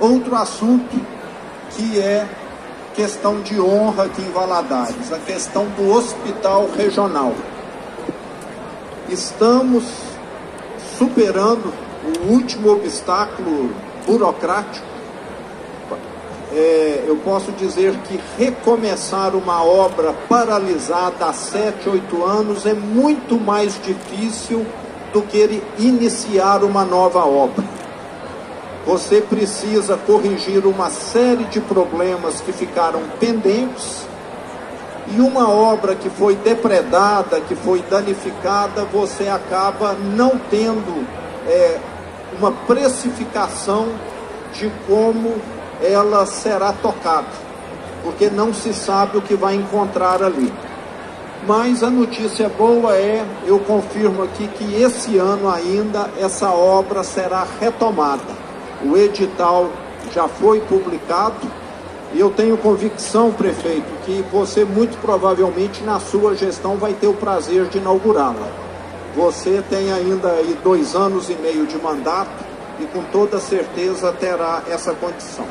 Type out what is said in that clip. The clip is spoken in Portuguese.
Outro assunto que é questão de honra aqui em Valadares, a questão do hospital regional. Estamos superando o último obstáculo burocrático. É, eu posso dizer que recomeçar uma obra paralisada há sete, oito anos é muito mais difícil do que iniciar uma nova obra. Você precisa corrigir uma série de problemas que ficaram pendentes e uma obra que foi depredada, que foi danificada, você acaba não tendo é, uma precificação de como ela será tocada, porque não se sabe o que vai encontrar ali. Mas a notícia boa é, eu confirmo aqui que esse ano ainda essa obra será retomada. O edital já foi publicado e eu tenho convicção, prefeito, que você muito provavelmente na sua gestão vai ter o prazer de inaugurá-la. Você tem ainda aí dois anos e meio de mandato e com toda certeza terá essa condição.